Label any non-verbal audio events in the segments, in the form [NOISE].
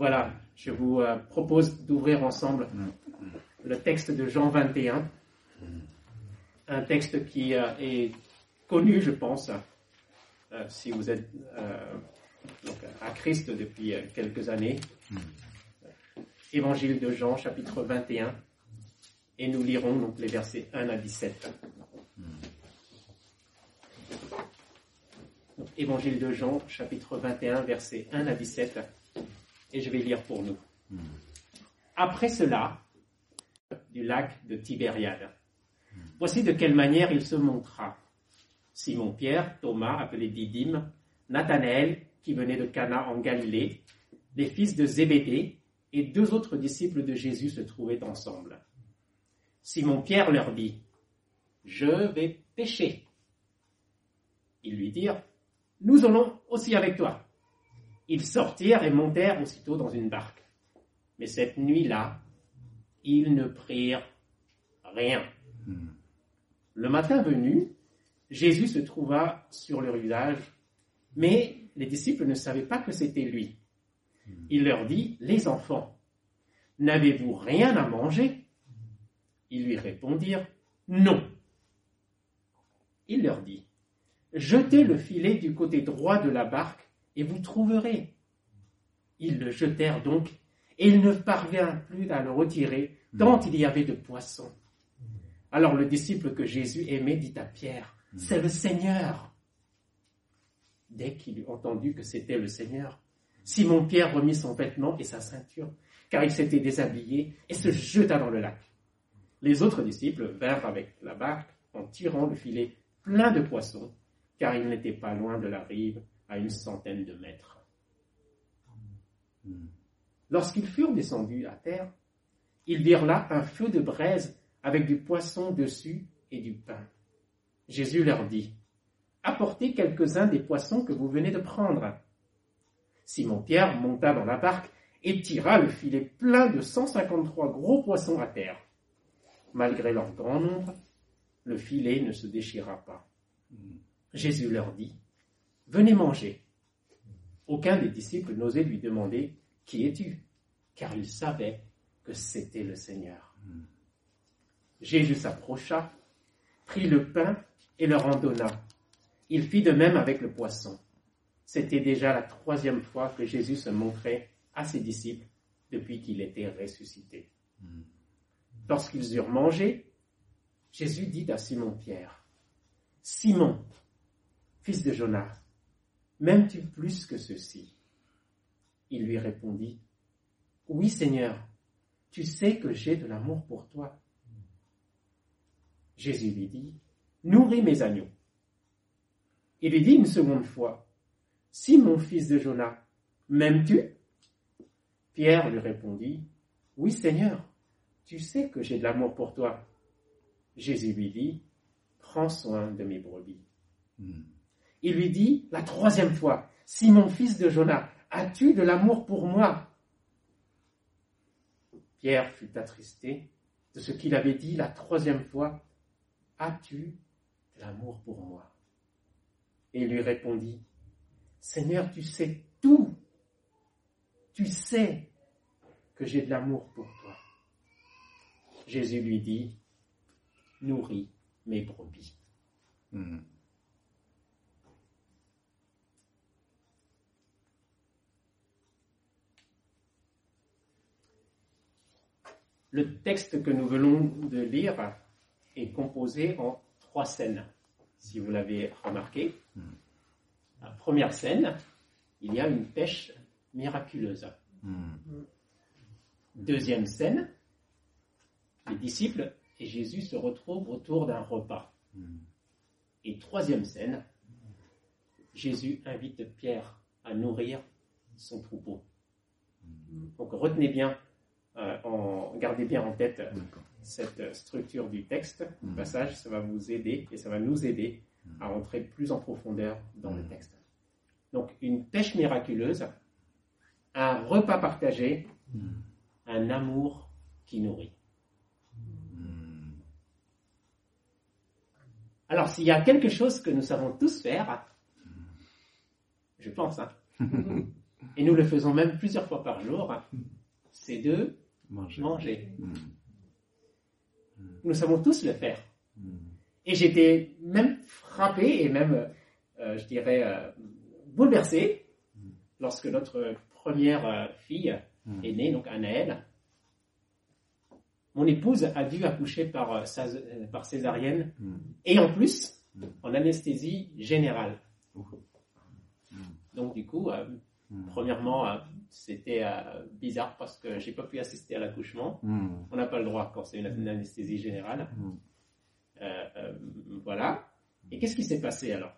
Voilà, je vous euh, propose d'ouvrir ensemble le texte de Jean 21, un. Texte qui euh, est connu, je pense, euh, si vous êtes donc, à Christ depuis quelques années. Évangile de Jean, chapitre 21, et nous lirons donc les versets 1 à 17. Évangile de Jean, chapitre 21, versets 1 à 17, et je vais lire pour nous. Après cela, du lac de Tibériade, voici de quelle manière il se montra. Simon-Pierre, Thomas, appelé Didyme, Nathanaël, qui venait de Cana en Galilée, les fils de Zébédée, et deux autres disciples de Jésus se trouvaient ensemble. Simon-Pierre leur dit, Je vais pêcher. Ils lui dirent, Nous allons aussi avec toi. Ils sortirent et montèrent aussitôt dans une barque. Mais cette nuit-là, ils ne prirent rien. Le matin venu, Jésus se trouva sur leur usage, mais les disciples ne savaient pas que c'était lui. Il leur dit, Les enfants, n'avez-vous rien à manger? Ils lui répondirent, Non. Il leur dit, Jetez le filet du côté droit de la barque et vous trouverez. Ils le jetèrent donc, et il ne parvint plus à le retirer, tant il y avait de poissons. Alors le disciple que Jésus aimait dit à Pierre, C'est le Seigneur. Dès qu'il eut entendu que c'était le Seigneur, Simon-Pierre remit son vêtement et sa ceinture, car il s'était déshabillé, et se jeta dans le lac. Les autres disciples vinrent avec la barque en tirant le filet plein de poissons, car ils n'étaient pas loin de la rive, à une centaine de mètres. Lorsqu'ils furent descendus à terre, ils virent là un feu de braise avec du poisson dessus et du pain. Jésus leur dit, Apportez quelques-uns des poissons que vous venez de prendre. Simon-Pierre monta dans la barque et tira le filet plein de 153 gros poissons à terre. Malgré leur grand nombre, le filet ne se déchira pas. Jésus leur dit, Venez manger. Aucun des disciples n'osait lui demander Qui es-tu? Car il savait que c'était le Seigneur. Jésus s'approcha, prit le pain et leur en donna. Il fit de même avec le poisson. C'était déjà la troisième fois que Jésus se montrait à ses disciples depuis qu'il était ressuscité. Lorsqu'ils eurent mangé, Jésus dit à Simon-Pierre, Simon, fils de Jonas, M'aimes-tu plus que ceci? Il lui répondit, Oui Seigneur, tu sais que j'ai de l'amour pour toi. Jésus lui dit, Nourris mes agneaux. Il lui dit une seconde fois, Si mon fils de Jonas, m'aimes-tu? Pierre lui répondit, Oui Seigneur, tu sais que j'ai de l'amour pour toi. Jésus lui dit, Prends soin de mes brebis. Hmm. Il lui dit la troisième fois, Simon, fils de Jonas, as-tu de l'amour pour moi? Pierre fut attristé de ce qu'il avait dit la troisième fois, As-tu de l'amour pour moi? Et il lui répondit, Seigneur, tu sais tout. Tu sais que j'ai de l'amour pour toi. Jésus lui dit, Nourris mes brebis. Hmm. Le texte que nous venons de lire est composé en trois scènes, si vous l'avez remarqué. La première scène, il y a une pêche miraculeuse. Deuxième scène, les disciples et Jésus se retrouvent autour d'un repas. Et troisième scène, Jésus invite Pierre à nourrir son troupeau. Donc retenez bien euh, en, gardez bien en tête cette structure du texte, du mmh. passage, ça va vous aider et ça va nous aider à mmh. entrer plus en profondeur dans le mmh. texte. Donc une pêche miraculeuse, un repas partagé, un amour qui nourrit. Alors s'il y a quelque chose que nous savons tous faire, je pense, hein, [LAUGHS] et nous le faisons même plusieurs fois par jour, c'est de Manger. manger. Mm. Nous savons tous le faire. Mm. Et j'étais même frappé et même, euh, je dirais, euh, bouleversé lorsque notre première euh, fille est née, donc Anaëlle. Mon épouse a dû accoucher par, euh, sa- par césarienne et en plus en anesthésie générale. Donc du coup, Mm. premièrement, euh, c'était euh, bizarre parce que j'ai pas pu assister à l'accouchement. Mm. On n'a pas le droit quand c'est une, une anesthésie générale. Mm. Euh, euh, voilà. Et qu'est-ce qui s'est passé alors?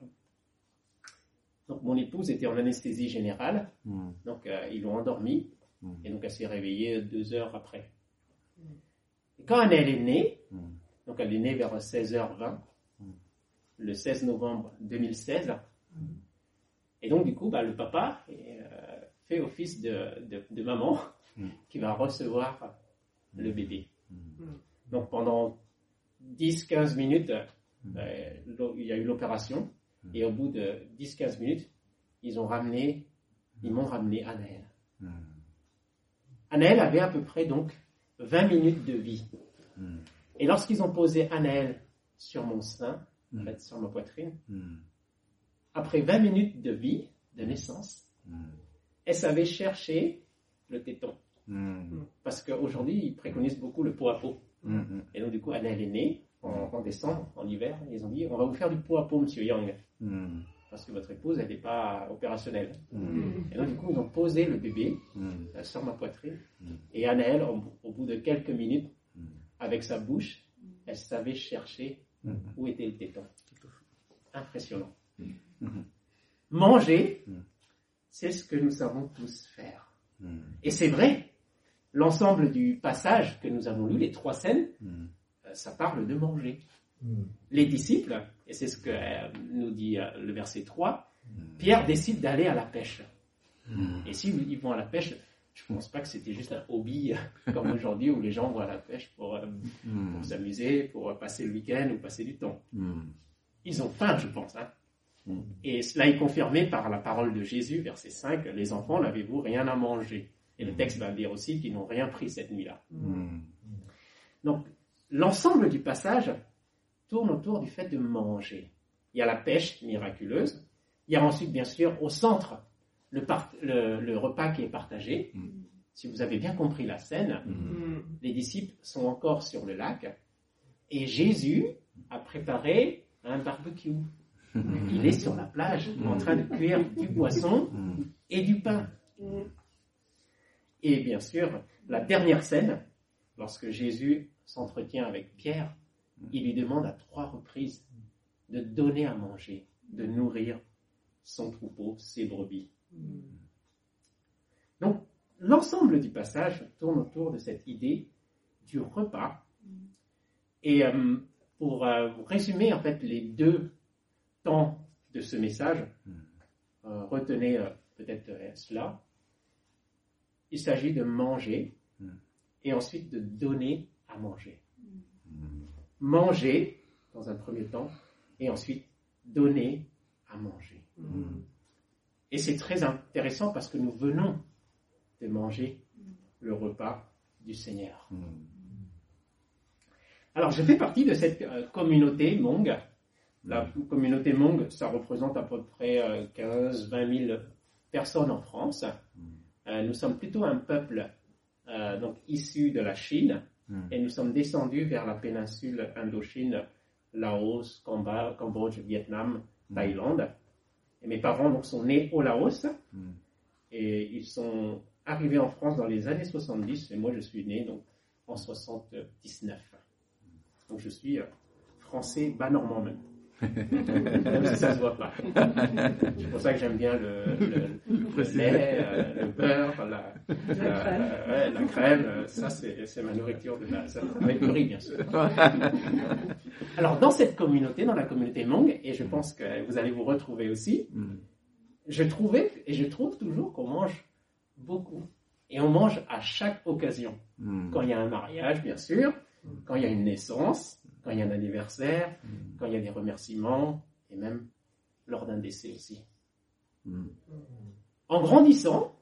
Donc mon épouse était en anesthésie générale, Mm. donc euh, ils l'ont endormie, Mm. et donc elle s'est réveillée deux heures après. Et quand elle est née, Mm. donc elle est née vers 16h20, Mm. le 16 novembre 2016, et donc du coup, bah, le papa euh, fait office de, de- de maman Mm. [LAUGHS] qui va recevoir le bébé. Mm. Donc pendant 10-15 minutes, euh, il y a eu l'opération. Et au bout de 10-15 minutes, ils ont ramené, ils m'ont ramené Anaël. Anaël avait à peu près donc 20 minutes de vie. Et lorsqu'ils ont posé Anaël sur mon sein, en fait, sur ma poitrine. Après 20 minutes de vie, de naissance, Mm. elle savait chercher le téton. Mm. Parce qu'aujourd'hui, ils préconisent beaucoup le pot à pot. Mm. Et donc, du coup, Anaël est née en, en décembre, en hiver. Ils ont dit, on va vous faire du pot à pot, monsieur Yang. Parce que votre épouse, elle n'est pas opérationnelle. Et donc, du coup, ils ont posé le bébé euh, sur ma poitrine. Et Anaël, au, au bout de quelques minutes, avec sa bouche, elle savait chercher où était le téton. Impressionnant. Mhm. Manger, Mm. c'est ce que nous savons tous faire. Mm. Et c'est vrai, l'ensemble du passage que nous avons lu, les trois scènes, euh, ça parle de manger. Les disciples, et c'est ce que euh, nous dit euh, le verset 3, Mm. Pierre décide d'aller à la pêche. Et s'ils ils vont à la pêche, je ne pense pas que c'était juste un hobby [LAUGHS] comme aujourd'hui où les gens vont à la pêche pour, euh, pour s'amuser, pour passer le week-end ou passer du temps. Ils ont faim, je pense. hein. Mm. Et cela est confirmé par la parole de Jésus, verset 5, Les enfants, n'avez-vous rien à manger? Et le texte va dire aussi qu'ils n'ont rien pris cette nuit-là. Mm. Donc, l'ensemble du passage tourne autour du fait de manger. Il y a la pêche miraculeuse. Il y a ensuite, bien sûr, au centre, le, part- le- le repas qui est partagé. Mm. Si vous avez bien compris la scène, Mm. les disciples sont encore sur le lac et Jésus a préparé un barbecue. Il est sur la plage en train de cuire du poisson et du pain. Et bien sûr, la dernière scène, lorsque Jésus s'entretient avec Pierre, il lui demande à trois reprises de donner à manger, de nourrir son troupeau, ses brebis. Donc, l'ensemble du passage tourne autour de cette idée du repas. Et euh, pour euh, résumer en fait les deux temps de ce message, euh, retenez euh, peut-être euh, cela. Il s'agit de manger Mm. et ensuite de donner à manger. Mm. Manger dans un premier temps et ensuite donner à manger. Et c'est très intéressant parce que nous venons de manger le repas du Seigneur. Alors, je fais partie de cette euh, communauté Hmong. La communauté Hmong, ça représente à peu près 15-20 000 personnes en France. Euh, nous sommes plutôt un peuple euh, donc issu de la Chine Mm. et nous sommes descendus vers la péninsule Indochine, Laos, Cambodge, Vietnam, Thaïlande. Et mes parents donc, sont nés au Laos Mm. et ils sont arrivés en France dans les années 70 et moi je suis né donc en 79. Donc je suis euh, français bas normand même. Même si ça ne se voit pas. C'est pour ça que j'aime bien le, le- le lait, euh, le beurre, la, la- ouais, la crème. euh, Ça, c'est c'est ma nourriture de base. Avec le riz, bien sûr. [LAUGHS] Alors, dans cette communauté, dans la communauté Hmong, et je pense que vous allez vous retrouver aussi, Mm. je trouvais et je trouve toujours qu'on mange beaucoup. Et on mange à chaque occasion. Mm. Quand il y a un mariage, bien sûr, quand il y a une naissance, quand il y a un anniversaire, Mm. quand il y a des remerciements, et même lors d'un décès aussi. Mm. en grandissant,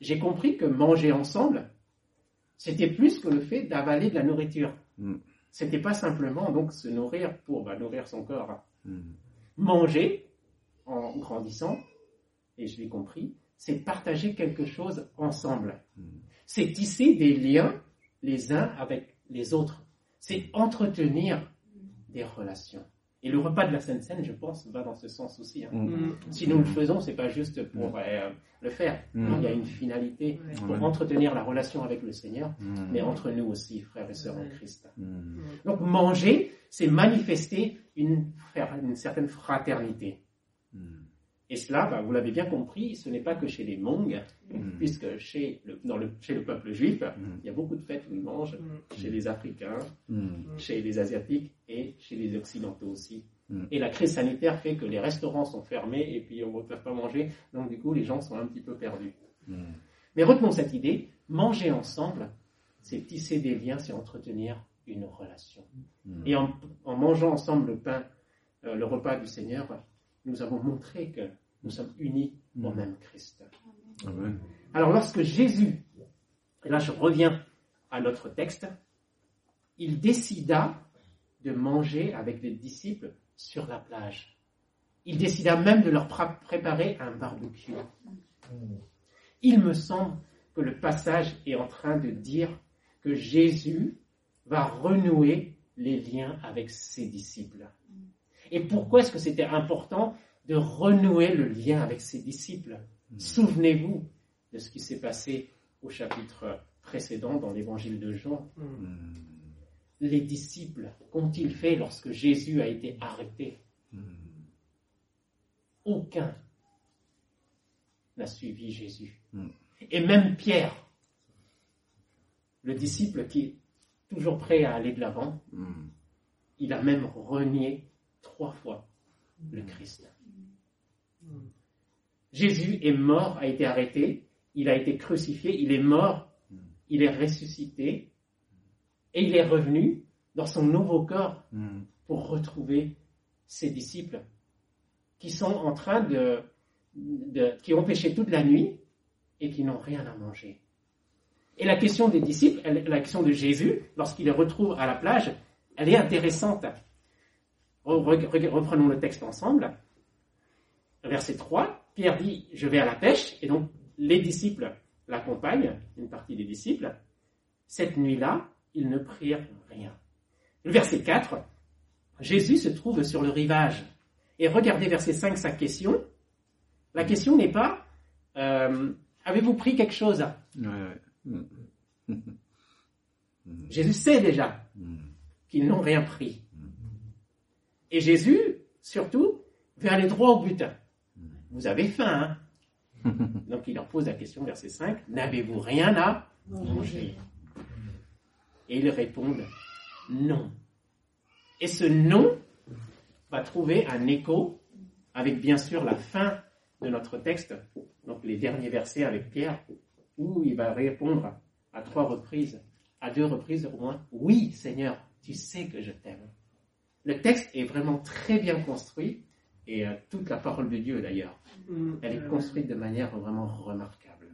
j'ai compris que manger ensemble, c'était plus que le fait d'avaler de la nourriture. Mm. C'était pas simplement donc se nourrir pour bah, nourrir son corps. Mm. Manger en grandissant, et je l'ai compris, c'est partager quelque chose ensemble. C'est tisser des liens les uns avec les autres. C'est entretenir des relations. Et le repas de la Sainte Seine, je pense, va dans ce sens aussi. hein. Mm. Si nous le faisons, c'est pas juste pour euh, le faire. Mm. Il y a une finalité Ouais. pour Ouais. entretenir la relation avec le Seigneur, Mm. mais entre nous aussi, frères et sœurs en Christ. Mm. Donc manger, c'est manifester une certaine fraternité. Mm. Et cela, bah, vous l'avez bien compris, ce n'est pas que chez les Hmong, Mm. puisque chez le, dans le, chez le peuple juif, Mm. il y a beaucoup de fêtes où ils mangent, chez les Africains, Mm. chez les Asiatiques et chez les Occidentaux aussi. Mm. Et la crise sanitaire fait que les restaurants sont fermés et puis on ne peut pas manger, donc du coup les gens sont un petit peu perdus. Mm. Mais retenons cette idée, manger ensemble, c'est tisser des liens, c'est entretenir une relation. Mm. Et en, en mangeant ensemble le pain, euh, le repas du Seigneur, nous avons montré que nous sommes unis au Mm. même Christ. Amen. Alors lorsque Jésus, et là je reviens à notre texte, il décida de manger avec les disciples sur la plage. Il décida même de leur préparer un barbecue. Il me semble que le passage est en train de dire que Jésus va renouer les liens avec ses disciples. Et pourquoi est-ce que c'était important de renouer le lien avec ses disciples? Souvenez-vous de ce qui s'est passé au chapitre précédent dans l'évangile de Jean. Mm. Les disciples, qu'ont-ils fait lorsque Jésus a été arrêté? Mm. Aucun n'a suivi Jésus. Et même Pierre, le disciple qui est toujours prêt à aller de l'avant, il a même renié trois fois le Christ. Jésus est mort, a été arrêté, il a été crucifié, il est mort, il est ressuscité, et il est revenu dans son nouveau corps Mm. pour retrouver ses disciples qui sont en train de, de- qui ont péché toute la nuit et qui n'ont rien à manger. Et la question des disciples, la question de Jésus, lorsqu'il les retrouve à la plage, elle est intéressante. Re- re- re- Reprenons le texte ensemble. Verset 3, Pierre dit, je vais à la pêche, et donc les disciples l'accompagnent, une partie des disciples. Cette nuit-là, ils ne prirent rien. Le verset 4, Jésus se trouve sur le rivage. Et regardez verset 5, sa question. La question n'est pas euh, Avez-vous pris quelque chose? Ouais, ouais. Jésus sait déjà Mm. qu'ils n'ont rien pris. Et Jésus, surtout, veut aller droit au but. Vous avez faim, hein [LAUGHS] Donc il leur pose la question, verset 5, N'avez-vous rien à manger? Et ils répondent non. Et ce non va trouver un écho avec bien sûr la fin de notre texte, donc les derniers versets avec Pierre, où il va répondre à trois reprises, à deux reprises au moins, oui Seigneur, tu sais que je t'aime. Le texte est vraiment très bien construit, et euh, toute la parole de Dieu d'ailleurs, elle est construite de manière vraiment remarquable.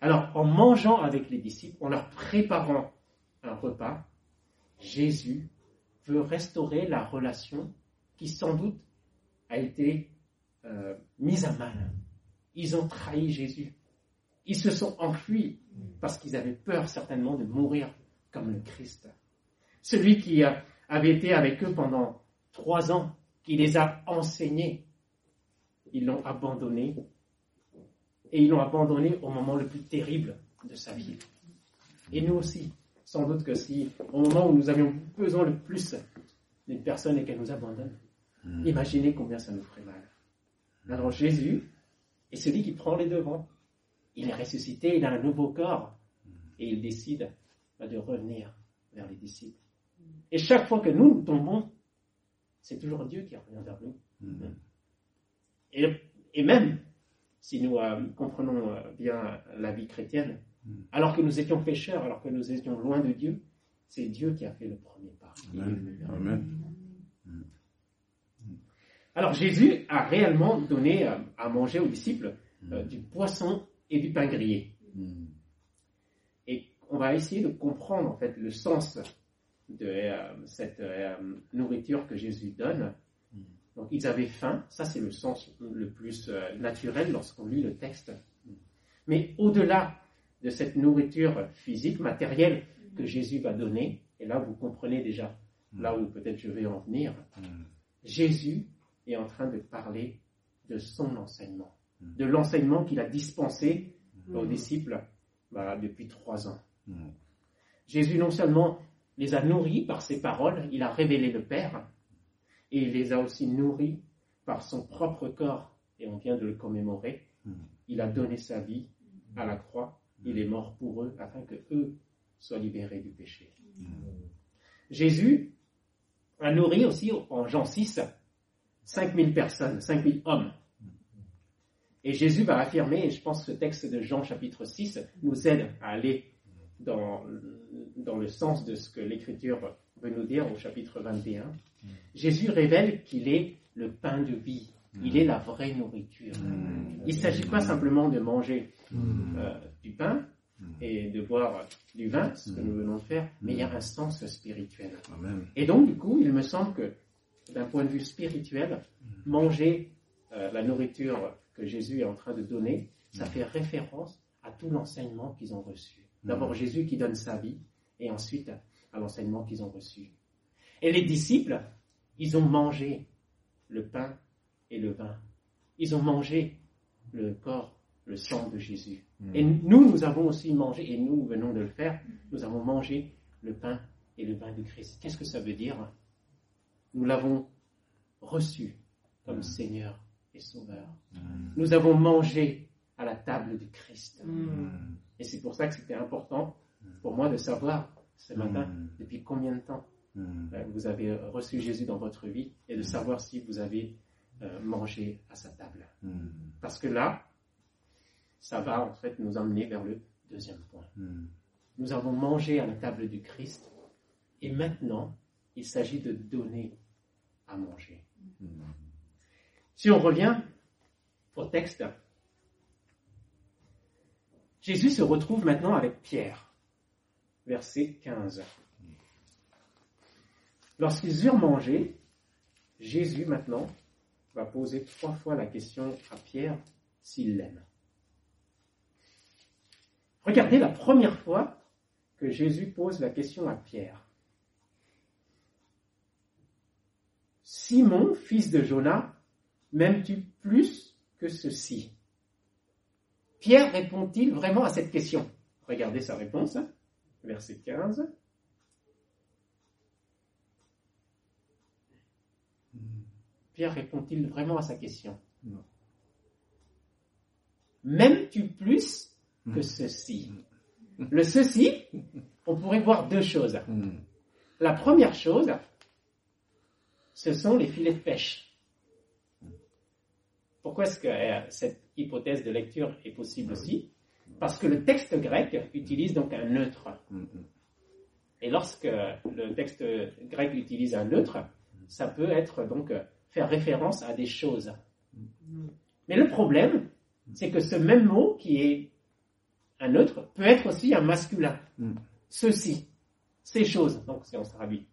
Alors, en mangeant avec les disciples, en leur préparant un repas, Jésus veut restaurer la relation qui sans doute a été euh, mise à mal. Ils ont trahi Jésus. Ils se sont enfuis parce qu'ils avaient peur certainement de mourir comme le Christ. Celui qui avait été avec eux pendant trois ans, qui les a enseignés, ils l'ont abandonné. Et ils l'ont abandonné au moment le plus terrible de sa vie. Et nous aussi, sans doute que si, au moment où nous avions besoin le plus d'une personne et qu'elle nous abandonne, Mm. imaginez combien ça nous ferait mal. Alors Jésus est celui qui prend les devants. Il est ressuscité, il a un nouveau corps. Et il décide de revenir vers les disciples. Et chaque fois que nous, nous tombons, c'est toujours Dieu qui revient vers nous. Mm. Et, et même si nous euh, comprenons euh, bien la vie chrétienne, Mm. alors que nous étions pécheurs, alors que nous étions loin de Dieu, c'est Dieu qui a fait le premier pas. Amen. Amen. Alors Jésus a réellement donné euh, à manger aux disciples du poisson et du pain grillé. Mm. Et on va essayer de comprendre en fait le sens de euh, cette euh, nourriture que Jésus donne. Donc ils avaient faim, ça c'est le sens le plus euh, naturel lorsqu'on lit le texte. Mais au-delà de cette nourriture physique, matérielle que Jésus va donner, et là vous comprenez déjà là où peut-être je vais en venir. Jésus est en train de parler de son enseignement, de l'enseignement qu'il a dispensé aux disciples bah, depuis trois ans. Mm. Jésus non seulement les a nourris par ses paroles, il a révélé le Père, et il les a aussi nourris par son propre corps, et on vient de le commémorer. Mm. Il a donné sa vie à la croix, il est mort pour eux, afin que eux soient libérés du péché. Jésus a nourri aussi en Jean 6 5000 personnes, 5000 hommes. Et Jésus va affirmer, et je pense que ce texte de Jean chapitre 6 nous aide à aller dans, dans le sens de ce que l'Écriture veut nous dire au chapitre 21. Jésus révèle qu'il est le pain de vie, il est la vraie nourriture. Il ne s'agit pas simplement de manger euh, du pain et de boire du vin, ce que nous venons de faire, mais il y a un sens spirituel. Amen. Et donc, du coup, il me semble que, d'un point de vue spirituel, manger euh, la nourriture que Jésus est en train de donner, ça fait référence à tout l'enseignement qu'ils ont reçu. D'abord, Jésus qui donne sa vie, et ensuite à l'enseignement qu'ils ont reçu. Et les disciples, ils ont mangé le pain et le vin. Ils ont mangé le corps, le sang de Jésus. Et nous, nous avons aussi mangé, et nous venons de le faire, nous avons mangé le pain et le vin du Christ. Qu'est-ce que ça veut dire? Nous l'avons reçu comme Seigneur et Sauveur. Nous avons mangé à la table du Christ. Et c'est pour ça que c'était important pour moi de savoir ce matin depuis combien de temps euh, vous avez reçu Jésus dans votre vie et de savoir si vous avez euh, mangé à sa table. Parce que là, ça va en fait nous emmener vers le deuxième point. Nous avons mangé à la table du Christ et maintenant, il s'agit de donner à manger. Si on revient au texte, Jésus se retrouve maintenant avec Pierre, verset 15. Lorsqu'ils eurent mangé, Jésus maintenant va poser trois fois la question à Pierre s'il l'aime. Regardez la première fois que Jésus pose la question à Pierre. Simon, fils de Jonas, m'aimes-tu plus que ceci? Pierre répond-il vraiment à cette question? Regardez sa réponse, verset 15. Pierre répond-il vraiment à sa question? Non. M'aimes-tu plus que ceci? Le ceci, on pourrait voir deux choses. La première chose, ce sont les filets de pêche. Pourquoi est-ce que euh, cette hypothèse de lecture est possible aussi Parce que le texte grec utilise donc un neutre. Et lorsque le texte grec utilise un neutre, ça peut être donc faire référence à des choses. Mais le problème, c'est que ce même mot qui est un neutre peut être aussi un masculin. Ceci, ces choses, donc si on se traduit.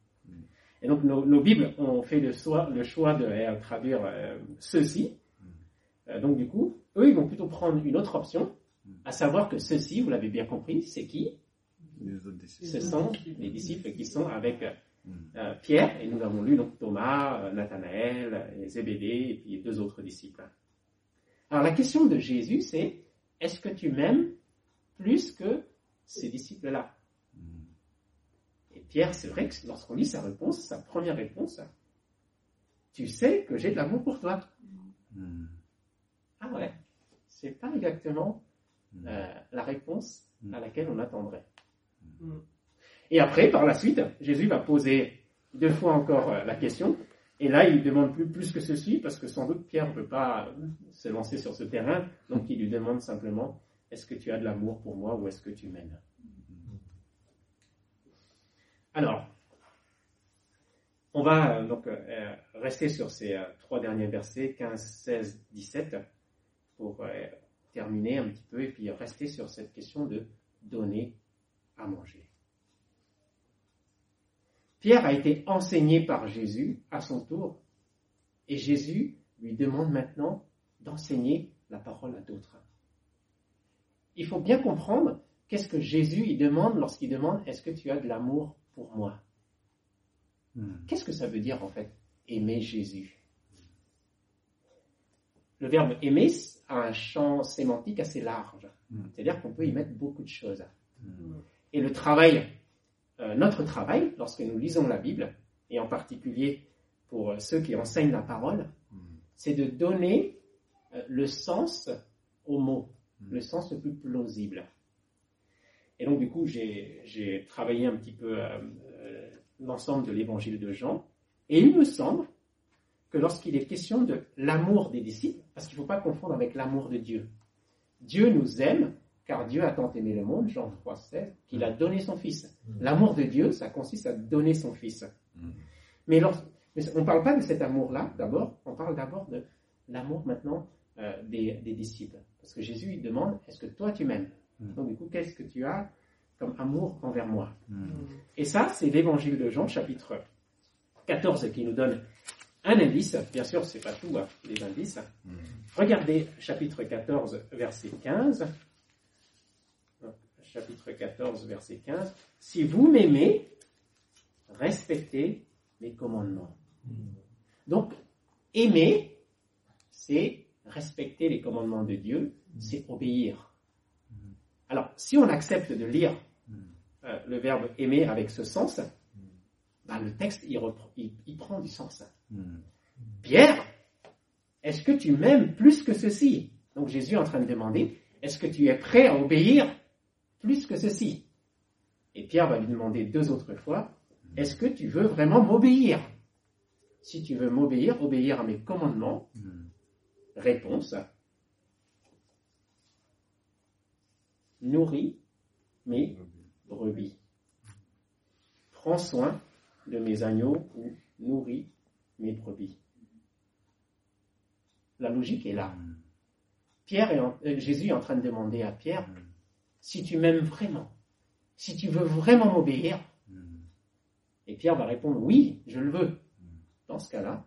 Et donc nos, nos Bibles ont fait le, choix, le choix de euh, traduire euh, ceci. Euh, donc du coup, eux, ils vont plutôt prendre une autre option, à savoir que ceci, vous l'avez bien compris, c'est qui? Les autres disciples. Ce sont les disciples qui sont avec euh, Pierre, et nous avons lu donc Thomas, euh, Nathanaël, Zébédée, et puis deux autres disciples. Alors la question de Jésus, c'est est-ce que tu m'aimes plus que ces disciples-là? Et Pierre, c'est vrai que lorsqu'on lit sa réponse, sa première réponse, tu sais que j'ai de l'amour pour toi. Ah ouais, c'est pas exactement euh, la réponse à laquelle on attendrait. Et après, par la suite, Jésus va poser deux fois encore euh, la question. Et là, il demande plus, plus que ceci, parce que sans doute Pierre ne peut pas euh, se lancer sur ce terrain. Donc il lui demande simplement, est-ce que tu as de l'amour pour moi ou est-ce que tu m'aimes? Alors, On va donc euh, rester sur ces euh, trois derniers versets, 15, 16, 17, pour euh, terminer un petit peu et puis rester sur cette question de donner à manger. Pierre a été enseigné par Jésus à son tour et Jésus lui demande maintenant d'enseigner la parole à d'autres. Il faut bien comprendre qu'est-ce que Jésus il demande lorsqu'il demande est-ce que tu as de l'amour pour moi? Mm. Qu'est-ce que ça veut dire en fait aimer Jésus Le verbe aimer a un champ sémantique assez large, Mm. c'est-à-dire qu'on peut y mettre beaucoup de choses. Mm. Et le travail, euh, notre travail, lorsque nous lisons la Bible, et en particulier pour euh, ceux qui enseignent la parole, Mm. c'est de donner euh, le sens aux mots, le sens le plus plausible. Et donc, du coup, j'ai travaillé un petit peu euh, l'ensemble de l'évangile de Jean, et il me semble que lorsqu'il est question de l'amour des disciples, parce qu'il ne faut pas confondre avec l'amour de Dieu, Dieu nous aime, car Dieu a tant aimé le monde, Jean 3, 16, qu'il a donné son Fils. L'amour de Dieu, ça consiste à donner son Fils. Mm. Mais, on ne parle pas de cet amour-là, d'abord, on parle d'abord de l'amour maintenant euh, des, des disciples. Parce que Jésus, il demande, est-ce que toi tu m'aimes? Mm. Donc du coup, qu'est-ce que tu as comme amour envers moi? Mm. Et ça, c'est l'évangile de Jean, chapitre 14, qui nous donne un indice. Bien sûr, c'est pas tout, hein, les indices. Mm. Regardez chapitre 14, verset 15. Donc, chapitre 14, verset 15. Si vous m'aimez, respectez mes commandements. Donc, aimer, c'est respecter les commandements de Dieu, c'est obéir. Alors, si on accepte de lire euh, le verbe aimer avec ce sens, ben, le texte, il, repre- il- il prend du sens. Mm. Pierre, est-ce que tu m'aimes plus que ceci? Donc Jésus est en train de demander, est-ce que tu es prêt à obéir plus que ceci? Et Pierre va lui demander deux autres fois, est-ce que tu veux vraiment m'obéir? Si tu veux m'obéir, obéir à mes commandements, Mm. réponse, nourris mes brebis. Prends soin de mes agneaux ou nourris mes brebis. La logique est là. Mm. Pierre est en- euh, Jésus est en train de demander à Pierre, Mm. si tu m'aimes vraiment, si tu veux vraiment m'obéir, Mm. et Pierre va répondre, oui, je le veux. Dans ce cas-là,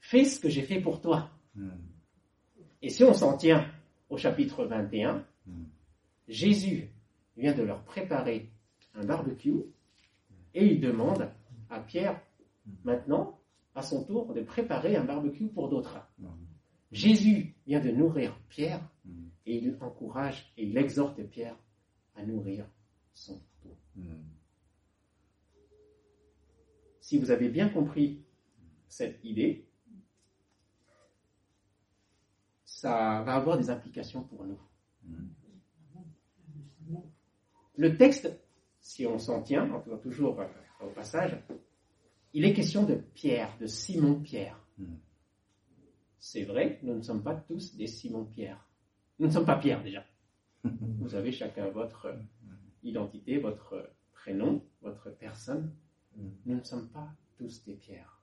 fais ce que j'ai fait pour toi. Et si on s'en tient au chapitre 21, Mm. Jésus vient de leur préparer un barbecue et il demande à Pierre maintenant, à son tour, de préparer un barbecue pour d'autres. Jésus vient de nourrir Pierre et il encourage et il exhorte Pierre à nourrir son. Mm. Si vous avez bien compris cette idée, ça va avoir des implications pour nous. Mm. Le texte, si on s'en tient, on va toujours euh, au passage, il est question de Pierre, de Simon Pierre. Mm. C'est vrai, nous ne sommes pas tous des Simon Pierre. Nous ne sommes pas Pierre déjà. [LAUGHS] Vous avez chacun votre euh, identité, votre euh, prénom, votre personne. Mm. Nous ne sommes pas tous des Pierres.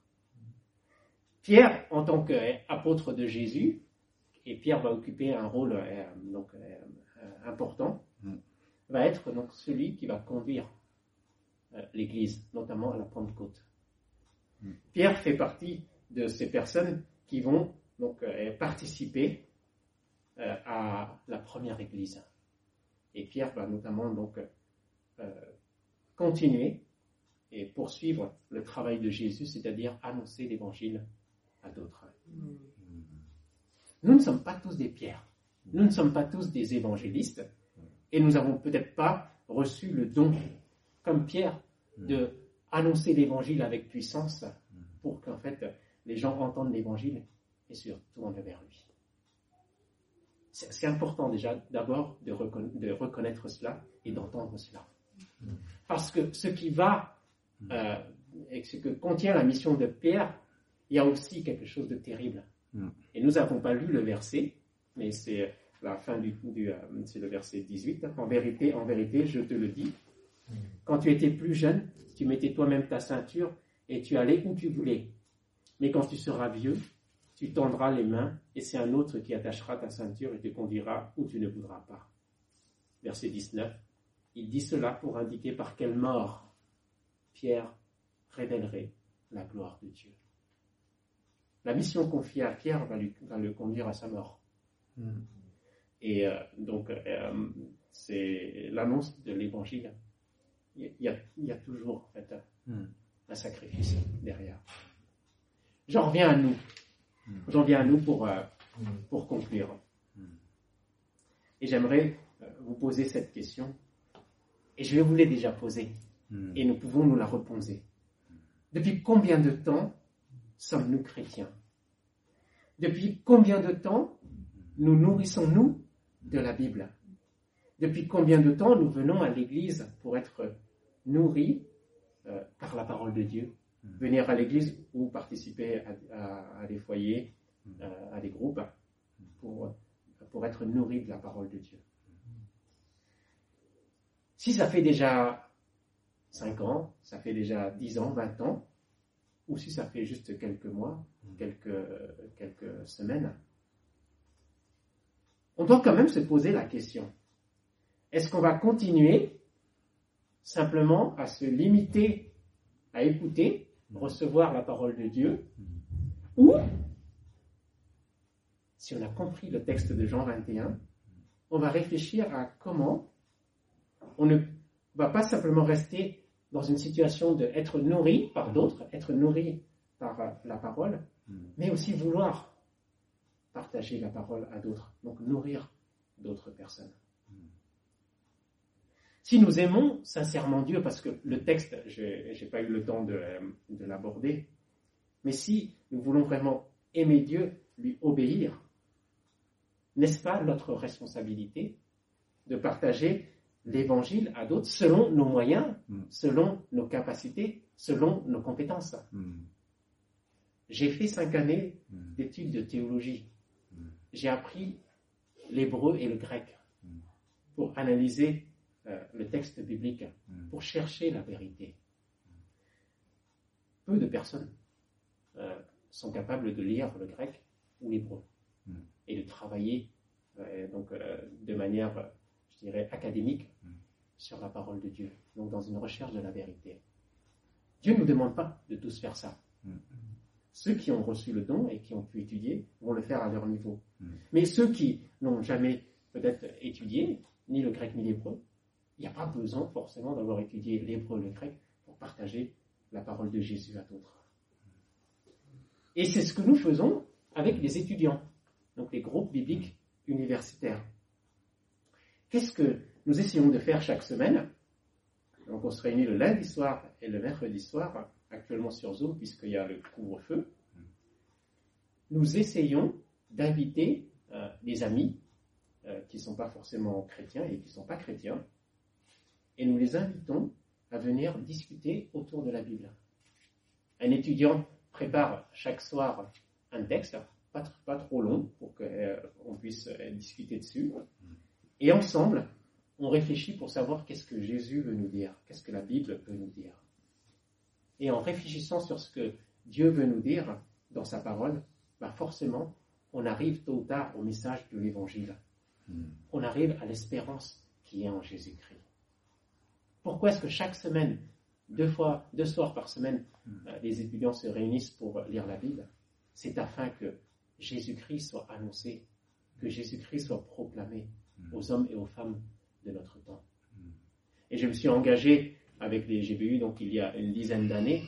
Pierre, en tant qu'apôtre de Jésus, et Pierre va occuper un rôle euh, donc, euh, important. Va être donc celui qui va conduire euh, l'Église, notamment à la Pentecôte. Mm. Pierre fait partie de ces personnes qui vont donc euh, participer euh, à la première Église. Et Pierre va notamment donc continuer et poursuivre le travail de Jésus, c'est-à-dire annoncer l'Évangile à d'autres. Nous ne sommes pas tous des pierres. Nous ne sommes pas tous des évangélistes. Et nous n'avons peut-être pas reçu le don, comme Pierre, de annoncer l'Évangile avec puissance pour qu'en fait les gens entendent l'Évangile et se tournent vers lui. C'est important déjà d'abord de, reconna- de reconnaître cela et d'entendre cela. Parce que ce qui va euh, et ce que contient la mission de Pierre, il y a aussi quelque chose de terrible. Et nous n'avons pas lu le verset, mais c'est la fin du, du euh, c'est le verset 18. En vérité, en vérité, je te le dis, Quand tu étais plus jeune, tu mettais toi-même ta ceinture et tu allais où tu voulais. Mais quand tu seras vieux, tu tendras les mains et c'est un autre qui attachera ta ceinture et te conduira où tu ne voudras pas. Verset 19. Il dit cela pour indiquer par quelle mort Pierre révélerait la gloire de Dieu. La mission confiée à Pierre va, le conduire à sa mort. Hmm. Et euh, donc, euh, c'est l'annonce de l'évangile. Il y, a, toujours en fait, hmm. un sacrifice derrière. J'en reviens à nous. Hmm. J'en viens à nous pour, euh, pour conclure. Et j'aimerais vous poser cette question. Et je vais vous l'ai déjà posée. Et nous pouvons nous la reposer. Depuis combien de temps sommes-nous chrétiens? Depuis combien de temps nous nourrissons-nous de la Bible. Depuis combien de temps nous venons à l'Église pour être nourris euh, par la parole de Dieu? Venir à l'Église ou participer à, des foyers, euh, à des groupes, pour, pour être nourris de la parole de Dieu. Si ça fait déjà 5 ans, ça fait déjà 10 ans, 20 ans, ou si ça fait juste quelques mois, quelques, quelques semaines, on doit quand même se poser la question. Est-ce qu'on va continuer simplement à se limiter à écouter, recevoir la parole de Dieu, ou, si on a compris le texte de Jean 21, on va réfléchir à comment on ne va pas simplement rester dans une situation d'être nourri par d'autres, être nourri par euh, la parole, mais aussi vouloir partager la parole à d'autres, donc nourrir d'autres personnes. Si nous aimons sincèrement Dieu, parce que le texte, je n'ai pas eu le temps de, de l'aborder, mais si nous voulons vraiment aimer Dieu, lui obéir, n'est-ce pas notre responsabilité de partager l'évangile à d'autres selon nos moyens, mm. selon nos capacités, selon nos compétences? Mm. J'ai fait cinq années mm. d'études de théologie. J'ai appris l'hébreu et le grec pour analyser euh, le texte biblique, pour chercher la vérité. Peu de personnes euh, sont capables de lire le grec ou l'hébreu et de travailler euh, donc, de manière je dirais, académique sur la parole de Dieu, donc dans une recherche de la vérité. Dieu ne nous demande pas de tous faire ça. Ceux qui ont reçu le don et qui ont pu étudier vont le faire à leur niveau. Mm. Mais ceux qui n'ont jamais peut-être étudié, ni le grec ni l'hébreu, il n'y a pas besoin forcément d'avoir étudié l'hébreu et le grec pour partager la parole de Jésus à d'autres. Et c'est ce que nous faisons avec les étudiants, donc les groupes bibliques universitaires. Qu'est-ce que nous essayons de faire chaque semaine? Donc on se réunit le lundi soir et le mercredi soir, actuellement sur Zoom puisqu'il y a le couvre-feu. Nous essayons d'inviter euh, des amis euh, qui ne sont pas forcément chrétiens et qui ne sont pas chrétiens, et nous les invitons à venir discuter autour de la Bible. Un étudiant prépare chaque soir un texte, pas, trop long, pour qu'on euh, puisse discuter dessus. Et ensemble, on réfléchit pour savoir qu'est-ce que Jésus veut nous dire, qu'est-ce que la Bible veut nous dire. Et en réfléchissant sur ce que Dieu veut nous dire dans sa parole, bah forcément, on arrive tôt ou tard au message de l'Évangile. Hmm. On arrive à l'espérance qui est en Jésus-Christ. Pourquoi est-ce que chaque semaine, deux fois, deux soirs par semaine, hmm. euh, les étudiants se réunissent pour lire la Bible? C'est afin que Jésus-Christ soit annoncé, que Jésus-Christ soit proclamé, Mm. aux hommes et aux femmes de notre temps. Et je me suis engagé avec les GBU donc il y a une dizaine d'années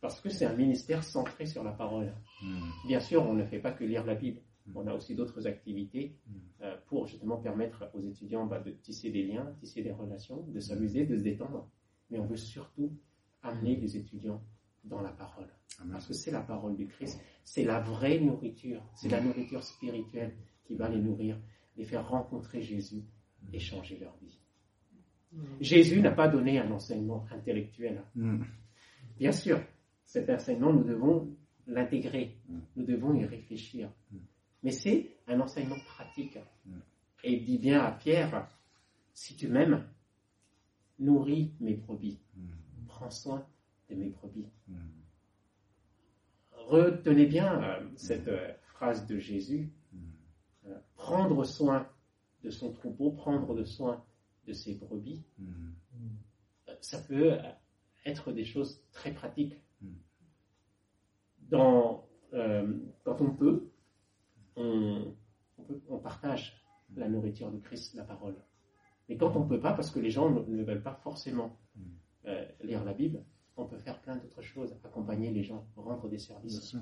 parce que c'est un ministère centré sur la parole. Mm. Bien sûr, on ne fait pas que lire la Bible. On a aussi d'autres activités euh, pour justement permettre aux étudiants bah, de tisser des liens, tisser des relations, de s'amuser, de se détendre. Mais on veut surtout amener les étudiants dans la parole. Parce que c'est la parole du Christ, c'est la vraie nourriture, c'est la nourriture spirituelle qui va les nourrir les faire rencontrer Jésus et changer leur vie. Jésus n'a pas donné un enseignement intellectuel. Bien sûr, cet enseignement, nous devons l'intégrer, nous devons y réfléchir. Mais c'est un enseignement pratique. Et il dit bien à Pierre, si tu m'aimes, nourris mes brebis, prends soin de mes brebis. Retenez bien euh, cette euh, phrase de Jésus, euh, prendre soin de son troupeau, prendre soin de ses brebis, ça peut être des choses très pratiques. Dans, quand on peut on, on, partage la nourriture de Christ, la parole. Mais quand on ne peut pas, parce que les gens ne, veulent pas forcément lire la Bible, on peut faire plein d'autres choses, accompagner les gens, rendre des services.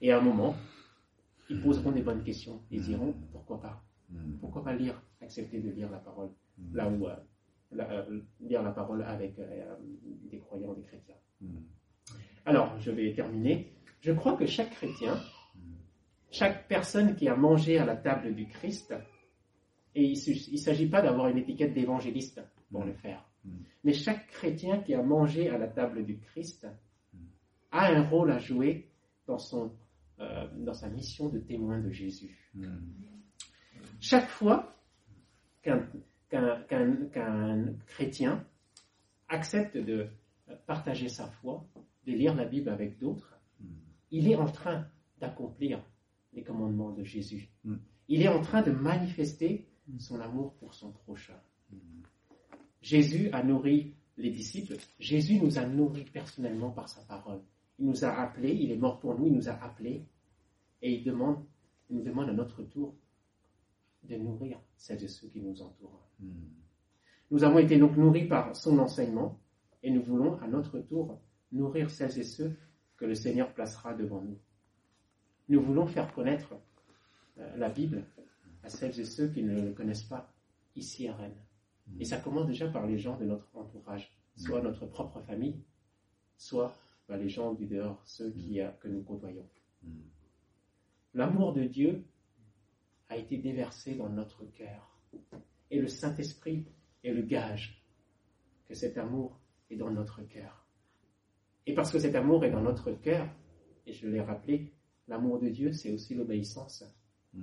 Et à un moment, ils poseront des bonnes questions. Ils diront pourquoi pas? Pourquoi pas lire, accepter de lire la parole? Mm. Là où euh, euh, lire la parole avec euh, des croyants, des chrétiens. Mm. Alors, je vais terminer. Je crois que chaque chrétien, chaque personne qui a mangé à la table du Christ, et il ne s'agit pas d'avoir une étiquette d'évangéliste pour le faire, mais chaque chrétien qui a mangé à la table du Christ a un rôle à jouer dans, son, euh, dans sa mission de témoin de Jésus. Chaque fois qu'un chrétien accepte de partager sa foi, de lire la Bible avec d'autres, il est en train d'accomplir les commandements de Jésus. Il est en train de manifester son amour pour son prochain. Jésus a nourri les disciples. Jésus nous a nourris personnellement par sa parole. Il nous a appelés, il est mort pour nous, il nous a appelés. Et il, demande, nous demande à notre tour de nourrir celles et ceux qui nous entourent. Hmm. Nous avons été donc nourris par son enseignement et nous voulons à notre tour nourrir celles et ceux que le Seigneur placera devant nous. Nous voulons faire connaître euh, la Bible à celles et ceux qui ne le connaissent pas ici à Rennes. Et ça commence déjà par les gens de notre entourage, soit notre propre famille, soit par les gens du dehors, ceux qui, que nous côtoyons. L'amour de Dieu a été déversé dans notre cœur. Et le Saint-Esprit est le gage que cet amour est dans notre cœur. Et parce que cet amour est dans notre cœur, et je l'ai rappelé, l'amour de Dieu, c'est aussi l'obéissance.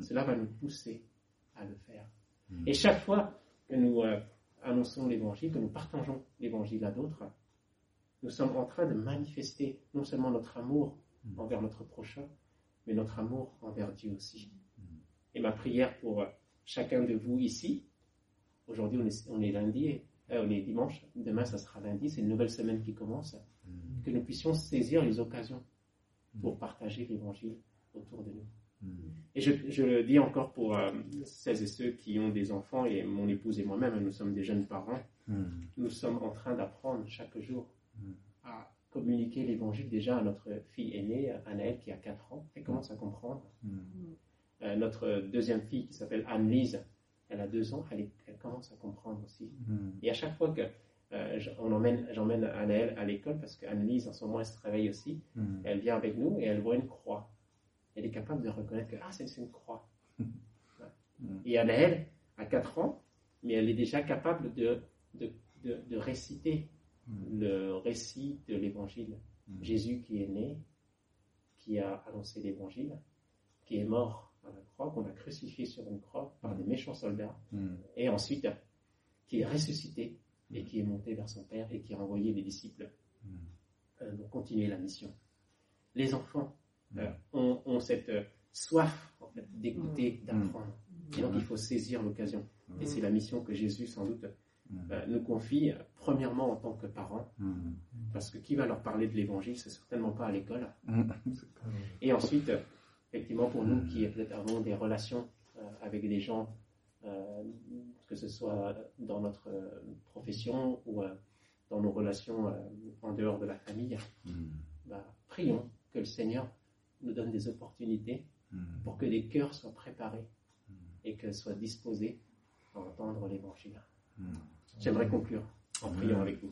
Cela va nous pousser à le faire. Et chaque fois que nous euh, annonçons l'évangile, que nous partageons l'évangile à d'autres, nous sommes en train de manifester non seulement notre amour mm. envers notre prochain, mais notre amour envers Dieu aussi. Mm. Et ma prière pour euh, chacun de vous ici, aujourd'hui on est, lundi, euh, on est dimanche, demain ça sera lundi, c'est une nouvelle semaine qui commence, mm. que nous puissions saisir les occasions pour partager l'évangile autour de nous. Et je, le dis encore pour euh, celles et ceux qui ont des enfants, et mon épouse et moi-même, nous sommes des jeunes parents, nous sommes en train d'apprendre chaque jour à communiquer l'évangile déjà à notre fille aînée, Anaëlle, qui a 4 ans. Elle commence à comprendre. Euh, notre deuxième fille, qui s'appelle Anne-Lise, elle a 2 ans, elle, commence à comprendre aussi. Et à chaque fois que euh, j'emmène Anaëlle à l'école, parce qu'Anne-Lise, en ce moment, elle se réveille aussi, elle vient avec nous et elle voit une croix. Elle est capable de reconnaître que ah, c'est une croix. [LAUGHS] Et Anaëlle a 4 ans, mais elle est déjà capable de, de, de réciter le récit de l'évangile. Jésus qui est né, qui a annoncé l'évangile, qui est mort à la croix, qu'on a crucifié sur une croix par des méchants soldats, mm. et ensuite qui est ressuscité et qui est monté vers son Père et qui a envoyé les disciples euh, pour continuer la mission. Les enfants euh, ont, cette euh, soif d'écouter, d'apprendre. Et donc il faut saisir l'occasion. Et c'est la mission que Jésus sans doute euh, nous confie, premièrement en tant que parents, parce que qui va leur parler de l'évangile, c'est certainement pas à l'école. [LAUGHS] Et ensuite, effectivement, pour nous qui avons des relations euh, avec des gens, euh, que ce soit dans notre profession ou dans nos relations en dehors de la famille, bah, prions que le Seigneur nous donne des opportunités pour que les cœurs soient préparés et que soient disposés à entendre l'évangile. J'aimerais conclure en priant avec vous.